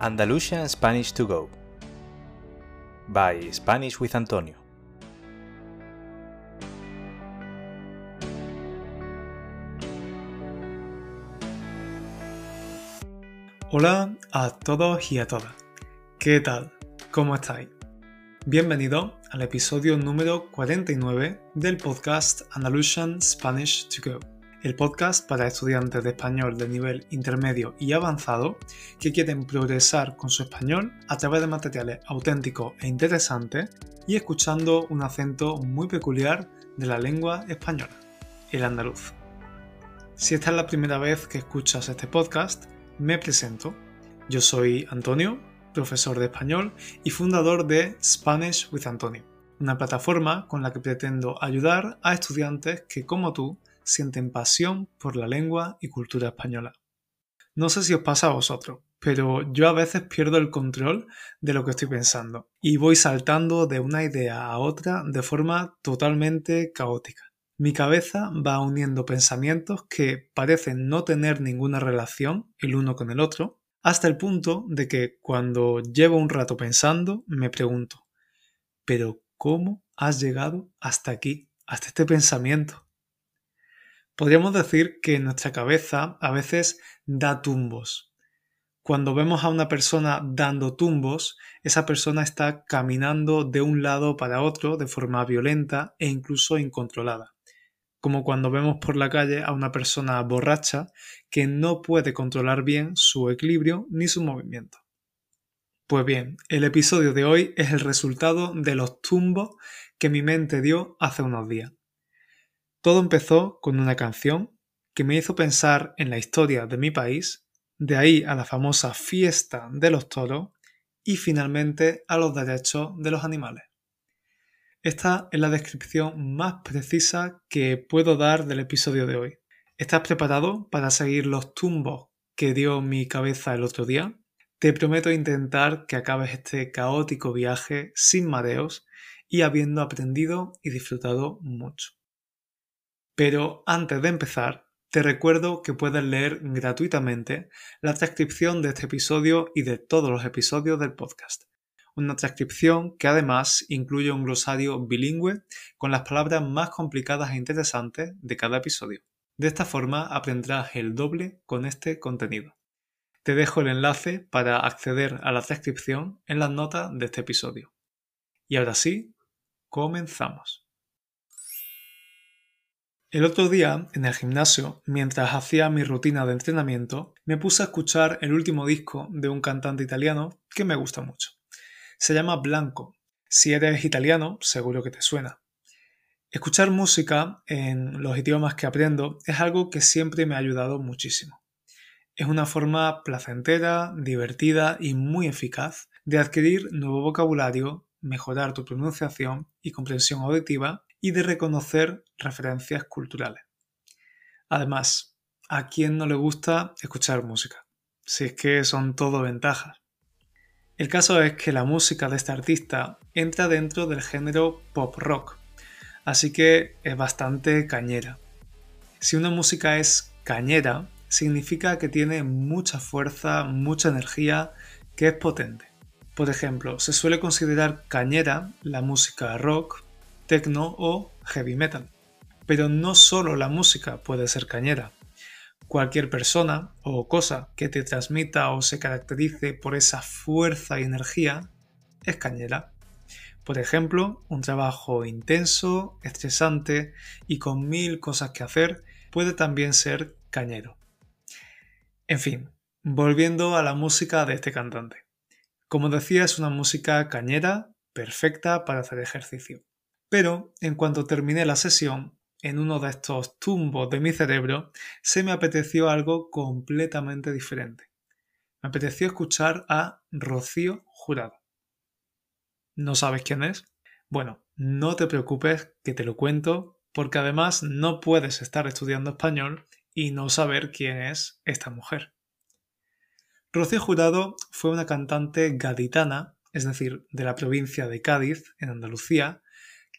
Andalusian Spanish to Go by Spanish with Antonio. Hola a todos y a todas. ¿Qué tal? ¿Cómo estáis? Bienvenido al episodio número 49 del podcast Andalusian Spanish to Go el podcast para estudiantes de español de nivel intermedio y avanzado que quieren progresar con su español a través de materiales auténticos e interesantes y escuchando un acento muy peculiar de la lengua española, el andaluz. Si esta es la primera vez que escuchas este podcast, me presento. Yo soy Antonio, profesor de español y fundador de Spanish with Antonio, una plataforma con la que pretendo ayudar a estudiantes que, como tú, sienten pasión por la lengua y cultura española. No sé si os pasa a vosotros, pero yo a veces pierdo el control de lo que estoy pensando y voy saltando de una idea a otra de forma totalmente caótica. Mi cabeza va uniendo pensamientos que parecen no tener ninguna relación el uno con el otro, hasta el punto de que cuando llevo un rato pensando me pregunto, pero ¿cómo has llegado hasta aquí, hasta este pensamiento? Podríamos decir que nuestra cabeza a veces da tumbos. Cuando vemos a una persona dando tumbos, esa persona está caminando de un lado para otro de forma violenta e incluso incontrolada. Como cuando vemos por la calle a una persona borracha que no puede controlar bien su equilibrio ni su movimiento. Pues bien, el episodio de hoy es el resultado de los tumbos que mi mente dio hace unos días. Todo empezó con una canción que me hizo pensar en la historia de mi país, de ahí a la famosa fiesta de los toros y finalmente a los derechos de los animales. Esta es la descripción más precisa que puedo dar del episodio de hoy. ¿Estás preparado para seguir los tumbos que dio mi cabeza el otro día? Te prometo intentar que acabes este caótico viaje sin mareos y habiendo aprendido y disfrutado mucho. Pero antes de empezar, te recuerdo que puedes leer gratuitamente la transcripción de este episodio y de todos los episodios del podcast. Una transcripción que además incluye un glosario bilingüe con las palabras más complicadas e interesantes de cada episodio. De esta forma aprenderás el doble con este contenido. Te dejo el enlace para acceder a la transcripción en las notas de este episodio. Y ahora sí, comenzamos. El otro día, en el gimnasio, mientras hacía mi rutina de entrenamiento, me puse a escuchar el último disco de un cantante italiano que me gusta mucho. Se llama Blanco. Si eres italiano, seguro que te suena. Escuchar música en los idiomas que aprendo es algo que siempre me ha ayudado muchísimo. Es una forma placentera, divertida y muy eficaz de adquirir nuevo vocabulario, mejorar tu pronunciación y comprensión auditiva y de reconocer referencias culturales. Además, ¿a quién no le gusta escuchar música? Si es que son todo ventajas. El caso es que la música de este artista entra dentro del género pop rock, así que es bastante cañera. Si una música es cañera, significa que tiene mucha fuerza, mucha energía, que es potente. Por ejemplo, se suele considerar cañera la música rock, techno o heavy metal. Pero no solo la música puede ser cañera. Cualquier persona o cosa que te transmita o se caracterice por esa fuerza y energía es cañera. Por ejemplo, un trabajo intenso, estresante y con mil cosas que hacer puede también ser cañero. En fin, volviendo a la música de este cantante. Como decía, es una música cañera, perfecta para hacer ejercicio. Pero en cuanto terminé la sesión, en uno de estos tumbos de mi cerebro, se me apeteció algo completamente diferente. Me apeteció escuchar a Rocío Jurado. ¿No sabes quién es? Bueno, no te preocupes que te lo cuento, porque además no puedes estar estudiando español y no saber quién es esta mujer. Rocío Jurado fue una cantante gaditana, es decir, de la provincia de Cádiz, en Andalucía,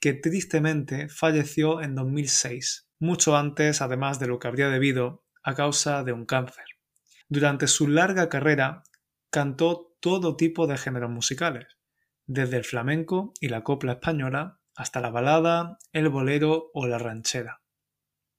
que tristemente falleció en 2006, mucho antes además de lo que habría debido a causa de un cáncer. Durante su larga carrera cantó todo tipo de géneros musicales, desde el flamenco y la copla española hasta la balada, el bolero o la ranchera.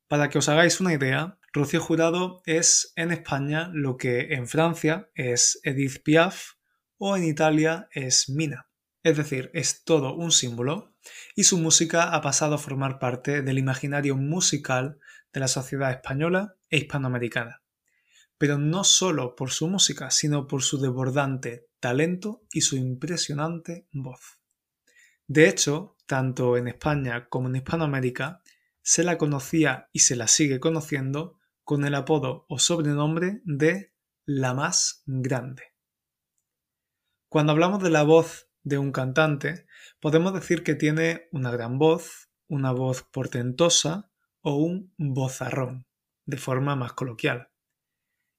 Para que os hagáis una idea, Rocío Jurado es en España lo que en Francia es Edith Piaf o en Italia es Mina. Es decir, es todo un símbolo y su música ha pasado a formar parte del imaginario musical de la sociedad española e hispanoamericana. Pero no solo por su música, sino por su desbordante talento y su impresionante voz. De hecho, tanto en España como en Hispanoamérica, se la conocía y se la sigue conociendo con el apodo o sobrenombre de la más grande. Cuando hablamos de la voz de un cantante, podemos decir que tiene una gran voz, una voz portentosa o un vozarrón, de forma más coloquial.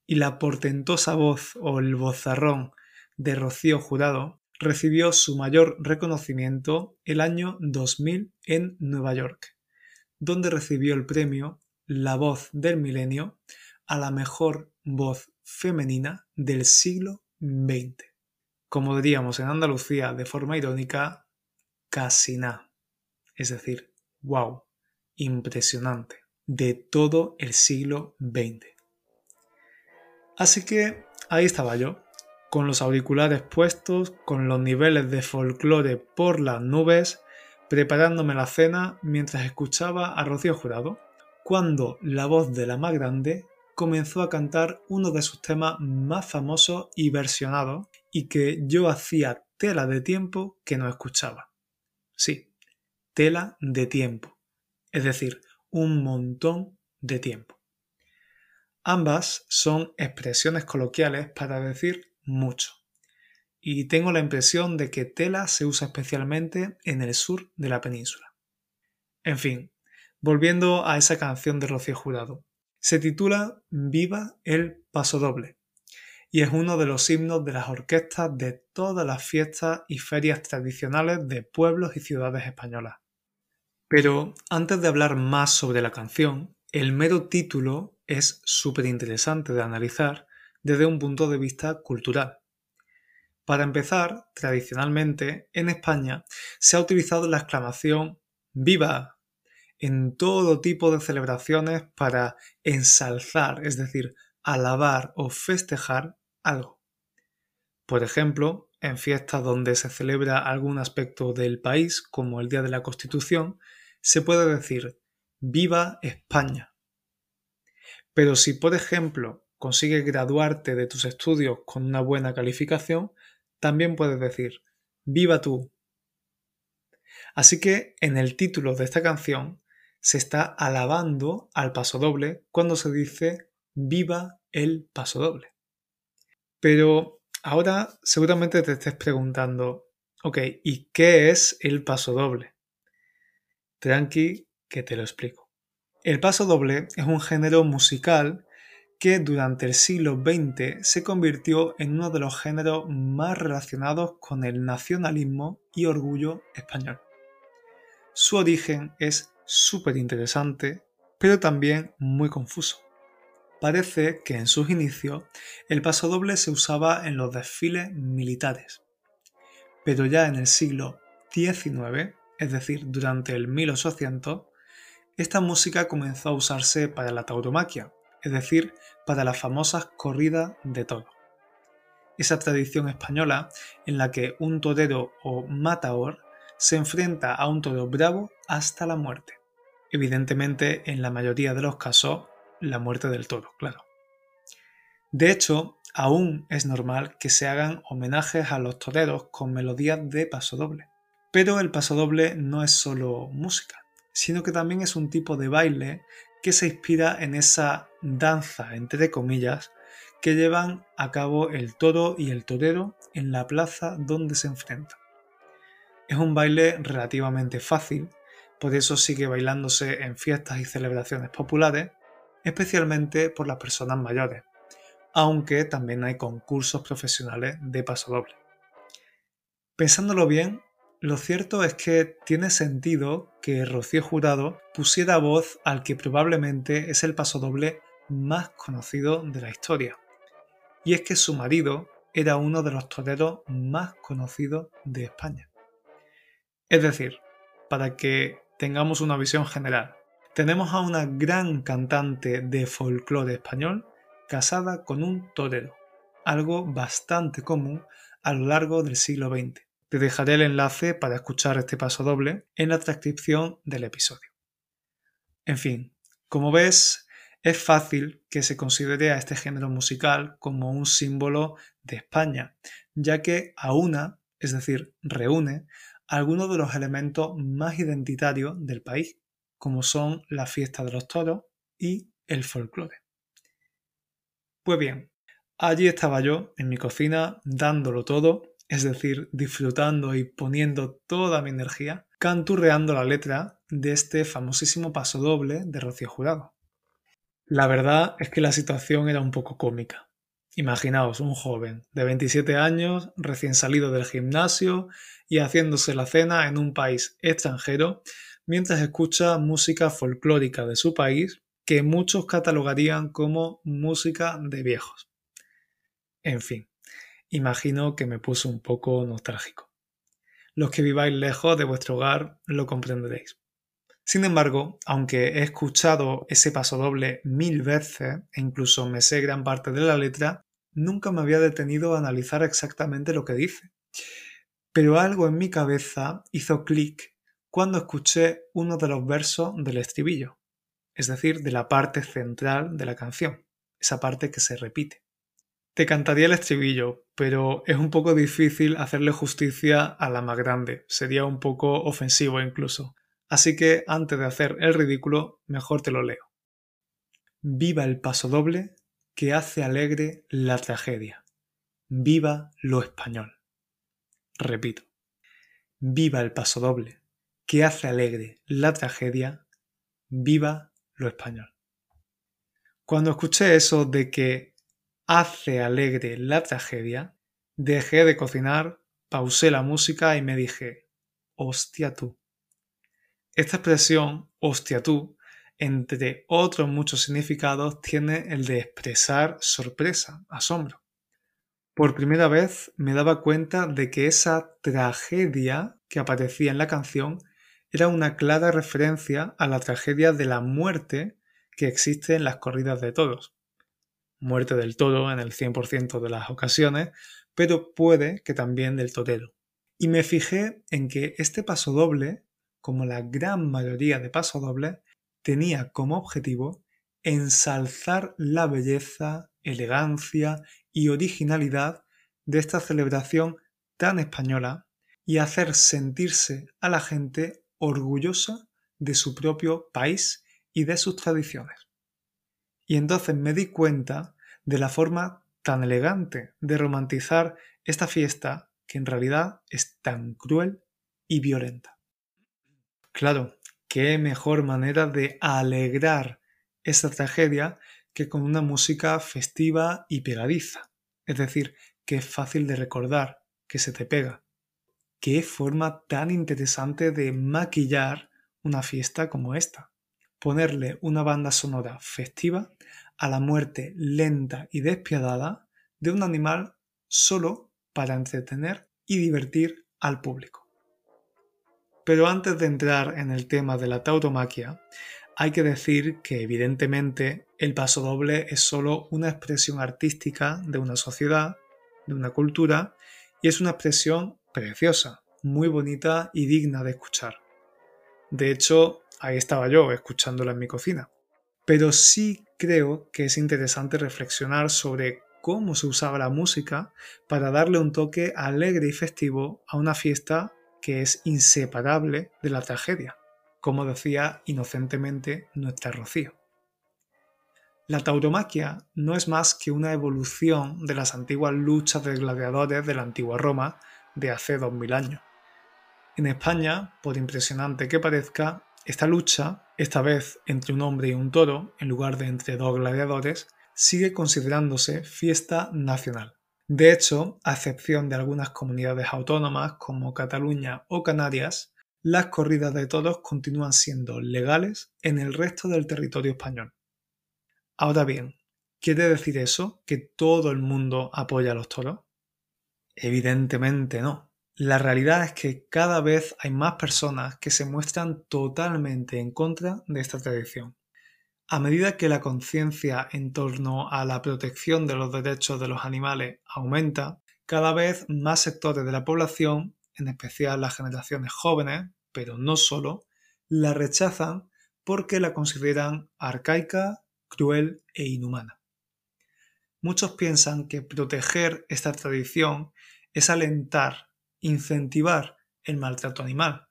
Y la portentosa voz o el vozarrón de Rocío Jurado recibió su mayor reconocimiento el año 2000 en Nueva York, donde recibió el premio La voz del milenio a la mejor voz femenina del siglo XX como diríamos en Andalucía de forma irónica, casi nada. Es decir, wow, impresionante, de todo el siglo XX. Así que ahí estaba yo, con los auriculares puestos, con los niveles de folclore por las nubes, preparándome la cena mientras escuchaba a Rocío Jurado, cuando la voz de la más grande comenzó a cantar uno de sus temas más famosos y versionados y que yo hacía tela de tiempo que no escuchaba. Sí, tela de tiempo, es decir, un montón de tiempo. Ambas son expresiones coloquiales para decir mucho. Y tengo la impresión de que tela se usa especialmente en el sur de la península. En fin, volviendo a esa canción de Rocío Jurado. Se titula Viva el Pasodoble y es uno de los himnos de las orquestas de todas las fiestas y ferias tradicionales de pueblos y ciudades españolas. Pero antes de hablar más sobre la canción, el mero título es súper interesante de analizar desde un punto de vista cultural. Para empezar, tradicionalmente en España se ha utilizado la exclamación ¡Viva! en todo tipo de celebraciones para ensalzar, es decir, alabar o festejar algo. Por ejemplo, en fiestas donde se celebra algún aspecto del país, como el Día de la Constitución, se puede decir Viva España. Pero si, por ejemplo, consigues graduarte de tus estudios con una buena calificación, también puedes decir Viva tú. Así que en el título de esta canción se está alabando al pasodoble cuando se dice viva el pasodoble. Pero ahora seguramente te estés preguntando, ok, ¿y qué es el pasodoble? Tranqui, que te lo explico. El pasodoble es un género musical que durante el siglo XX se convirtió en uno de los géneros más relacionados con el nacionalismo y orgullo español. Su origen es súper interesante, pero también muy confuso. Parece que en sus inicios el pasodoble se usaba en los desfiles militares, pero ya en el siglo XIX, es decir, durante el 1800, esta música comenzó a usarse para la tauromaquia, es decir, para las famosas corridas de toro. Esa tradición española en la que un torero o matador se enfrenta a un toro bravo hasta la muerte. Evidentemente, en la mayoría de los casos, la muerte del toro, claro. De hecho, aún es normal que se hagan homenajes a los toreros con melodías de pasodoble. Pero el pasodoble no es solo música, sino que también es un tipo de baile que se inspira en esa danza, entre comillas, que llevan a cabo el toro y el torero en la plaza donde se enfrentan. Es un baile relativamente fácil por eso sigue bailándose en fiestas y celebraciones populares, especialmente por las personas mayores, aunque también hay concursos profesionales de pasodoble. Pensándolo bien, lo cierto es que tiene sentido que Rocío Jurado pusiera voz al que probablemente es el pasodoble más conocido de la historia. Y es que su marido, era uno de los toreros más conocidos de España. Es decir, para que tengamos una visión general, tenemos a una gran cantante de folclore español casada con un torero, algo bastante común a lo largo del siglo XX. Te dejaré el enlace para escuchar este paso doble en la transcripción del episodio. En fin, como ves, es fácil que se considere a este género musical como un símbolo de España, ya que aúna, es decir, reúne, algunos de los elementos más identitarios del país, como son la fiesta de los toros y el folclore. Pues bien, allí estaba yo en mi cocina dándolo todo, es decir, disfrutando y poniendo toda mi energía, canturreando la letra de este famosísimo paso doble de Rocío Jurado. La verdad es que la situación era un poco cómica. Imaginaos un joven de 27 años, recién salido del gimnasio y haciéndose la cena en un país extranjero, mientras escucha música folclórica de su país que muchos catalogarían como música de viejos. En fin, imagino que me puso un poco nostálgico. Los que viváis lejos de vuestro hogar lo comprenderéis. Sin embargo, aunque he escuchado ese paso doble mil veces e incluso me sé gran parte de la letra, nunca me había detenido a analizar exactamente lo que dice. Pero algo en mi cabeza hizo clic cuando escuché uno de los versos del estribillo, es decir, de la parte central de la canción, esa parte que se repite. Te cantaría el estribillo, pero es un poco difícil hacerle justicia a la más grande, sería un poco ofensivo incluso. Así que antes de hacer el ridículo, mejor te lo leo. Viva el paso doble que hace alegre la tragedia. Viva lo español. Repito. Viva el paso doble que hace alegre la tragedia. Viva lo español. Cuando escuché eso de que hace alegre la tragedia, dejé de cocinar, pausé la música y me dije, hostia tú. Esta expresión, hostia tú, entre otros muchos significados, tiene el de expresar sorpresa, asombro. Por primera vez me daba cuenta de que esa tragedia que aparecía en la canción era una clara referencia a la tragedia de la muerte que existe en las corridas de toros. Muerte del toro en el 100% de las ocasiones, pero puede que también del torero. Y me fijé en que este paso doble como la gran mayoría de pasodobles, tenía como objetivo ensalzar la belleza, elegancia y originalidad de esta celebración tan española y hacer sentirse a la gente orgullosa de su propio país y de sus tradiciones. Y entonces me di cuenta de la forma tan elegante de romantizar esta fiesta que en realidad es tan cruel y violenta. Claro, qué mejor manera de alegrar esta tragedia que con una música festiva y pegadiza. Es decir, que es fácil de recordar, que se te pega. Qué forma tan interesante de maquillar una fiesta como esta. Ponerle una banda sonora festiva a la muerte lenta y despiadada de un animal solo para entretener y divertir al público. Pero antes de entrar en el tema de la tautomaquia, hay que decir que evidentemente el paso doble es solo una expresión artística de una sociedad, de una cultura, y es una expresión preciosa, muy bonita y digna de escuchar. De hecho, ahí estaba yo escuchándola en mi cocina. Pero sí creo que es interesante reflexionar sobre cómo se usaba la música para darle un toque alegre y festivo a una fiesta que es inseparable de la tragedia, como decía inocentemente nuestra Rocío. La tauromaquia no es más que una evolución de las antiguas luchas de gladiadores de la antigua Roma de hace 2000 años. En España, por impresionante que parezca, esta lucha, esta vez entre un hombre y un toro, en lugar de entre dos gladiadores, sigue considerándose fiesta nacional. De hecho, a excepción de algunas comunidades autónomas como Cataluña o Canarias, las corridas de toros continúan siendo legales en el resto del territorio español. Ahora bien, ¿quiere decir eso que todo el mundo apoya a los toros? Evidentemente no. La realidad es que cada vez hay más personas que se muestran totalmente en contra de esta tradición. A medida que la conciencia en torno a la protección de los derechos de los animales aumenta, cada vez más sectores de la población, en especial las generaciones jóvenes, pero no solo, la rechazan porque la consideran arcaica, cruel e inhumana. Muchos piensan que proteger esta tradición es alentar, incentivar el maltrato animal,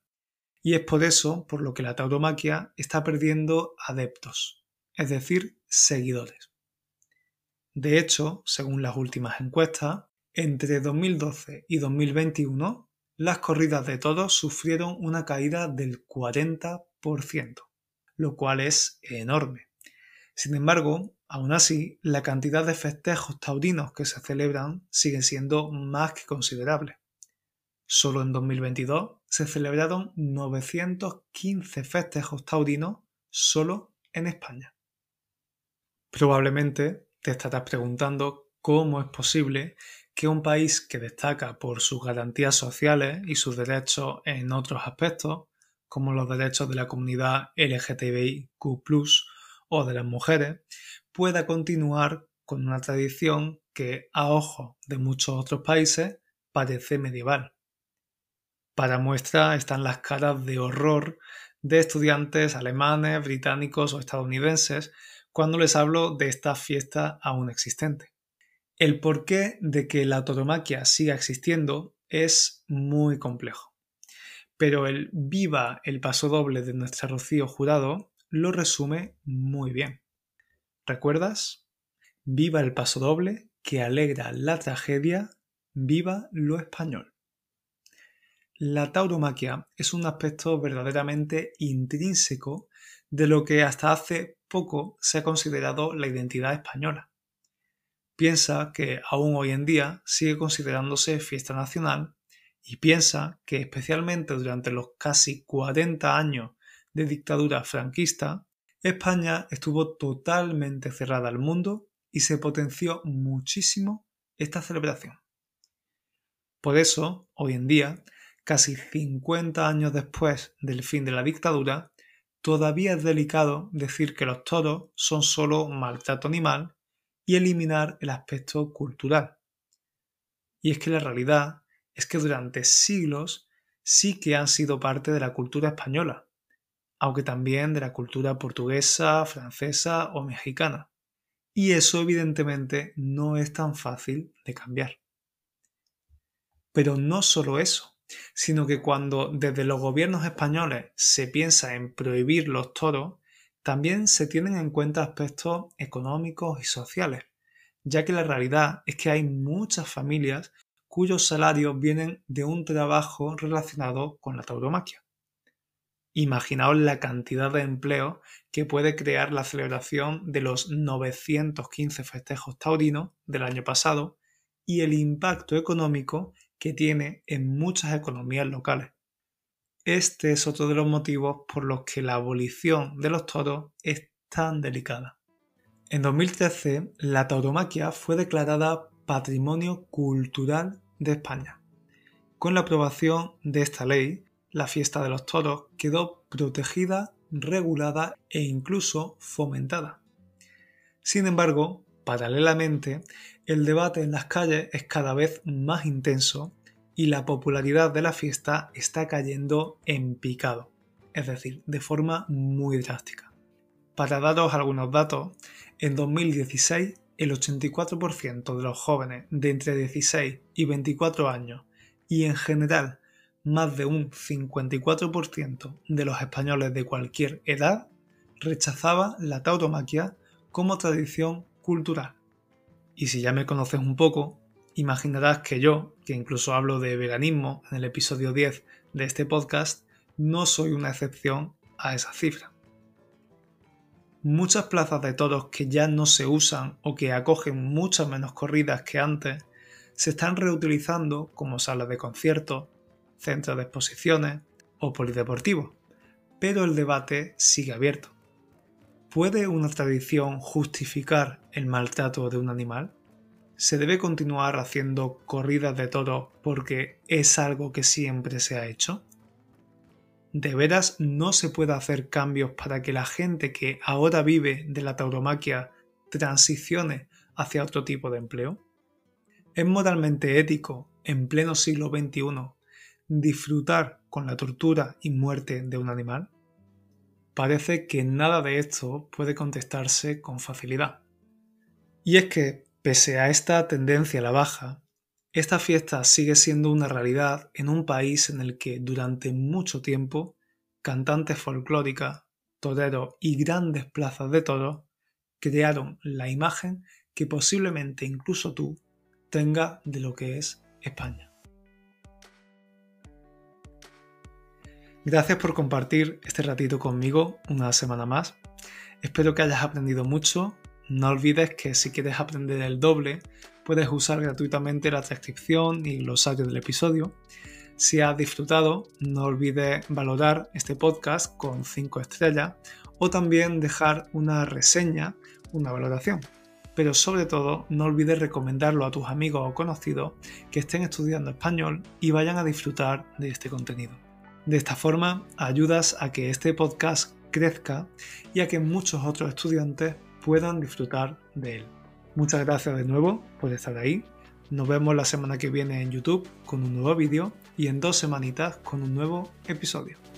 y es por eso por lo que la tauromaquia está perdiendo adeptos es decir, seguidores. De hecho, según las últimas encuestas, entre 2012 y 2021, las corridas de toros sufrieron una caída del 40%, lo cual es enorme. Sin embargo, aún así, la cantidad de festejos taurinos que se celebran sigue siendo más que considerable. Solo en 2022 se celebraron 915 festejos taurinos solo en España. Probablemente te estarás preguntando cómo es posible que un país que destaca por sus garantías sociales y sus derechos en otros aspectos, como los derechos de la comunidad LGTBIQ o de las mujeres, pueda continuar con una tradición que, a ojos de muchos otros países, parece medieval. Para muestra están las caras de horror de estudiantes alemanes, británicos o estadounidenses cuando les hablo de esta fiesta aún existente. El porqué de que la tauromaquia siga existiendo es muy complejo. Pero el viva el paso doble de nuestro Rocío Jurado lo resume muy bien. ¿Recuerdas? Viva el paso doble que alegra la tragedia, viva lo español. La tauromaquia es un aspecto verdaderamente intrínseco de lo que hasta hace poco se ha considerado la identidad española. Piensa que aún hoy en día sigue considerándose fiesta nacional y piensa que especialmente durante los casi 40 años de dictadura franquista, España estuvo totalmente cerrada al mundo y se potenció muchísimo esta celebración. Por eso, hoy en día, casi 50 años después del fin de la dictadura, todavía es delicado decir que los toros son solo maltrato animal y eliminar el aspecto cultural. Y es que la realidad es que durante siglos sí que han sido parte de la cultura española, aunque también de la cultura portuguesa, francesa o mexicana. Y eso evidentemente no es tan fácil de cambiar. Pero no solo eso sino que cuando desde los gobiernos españoles se piensa en prohibir los toros, también se tienen en cuenta aspectos económicos y sociales, ya que la realidad es que hay muchas familias cuyos salarios vienen de un trabajo relacionado con la tauromaquia. Imaginaos la cantidad de empleo que puede crear la celebración de los 915 festejos taurinos del año pasado y el impacto económico que tiene en muchas economías locales. Este es otro de los motivos por los que la abolición de los toros es tan delicada. En 2013, la tauromaquia fue declarada Patrimonio Cultural de España. Con la aprobación de esta ley, la fiesta de los toros quedó protegida, regulada e incluso fomentada. Sin embargo, paralelamente, el debate en las calles es cada vez más intenso y la popularidad de la fiesta está cayendo en picado, es decir, de forma muy drástica. Para daros algunos datos, en 2016 el 84% de los jóvenes de entre 16 y 24 años y en general más de un 54% de los españoles de cualquier edad rechazaba la tauromaquia como tradición cultural. Y si ya me conoces un poco, imaginarás que yo, que incluso hablo de veganismo en el episodio 10 de este podcast, no soy una excepción a esa cifra. Muchas plazas de toros que ya no se usan o que acogen muchas menos corridas que antes se están reutilizando como salas de conciertos, centros de exposiciones o polideportivos, pero el debate sigue abierto. ¿Puede una tradición justificar el maltrato de un animal? ¿Se debe continuar haciendo corridas de toros porque es algo que siempre se ha hecho? ¿De veras no se puede hacer cambios para que la gente que ahora vive de la tauromaquia transicione hacia otro tipo de empleo? ¿Es moralmente ético, en pleno siglo XXI, disfrutar con la tortura y muerte de un animal? Parece que nada de esto puede contestarse con facilidad. Y es que Pese a esta tendencia a la baja, esta fiesta sigue siendo una realidad en un país en el que durante mucho tiempo cantantes folclóricas, toreros y grandes plazas de toros crearon la imagen que posiblemente incluso tú tengas de lo que es España. Gracias por compartir este ratito conmigo una semana más. Espero que hayas aprendido mucho no olvides que si quieres aprender el doble, puedes usar gratuitamente la transcripción y los audios del episodio. Si has disfrutado, no olvides valorar este podcast con 5 estrellas o también dejar una reseña, una valoración. Pero sobre todo, no olvides recomendarlo a tus amigos o conocidos que estén estudiando español y vayan a disfrutar de este contenido. De esta forma, ayudas a que este podcast crezca y a que muchos otros estudiantes puedan disfrutar de él. Muchas gracias de nuevo por estar ahí. Nos vemos la semana que viene en YouTube con un nuevo vídeo y en dos semanitas con un nuevo episodio.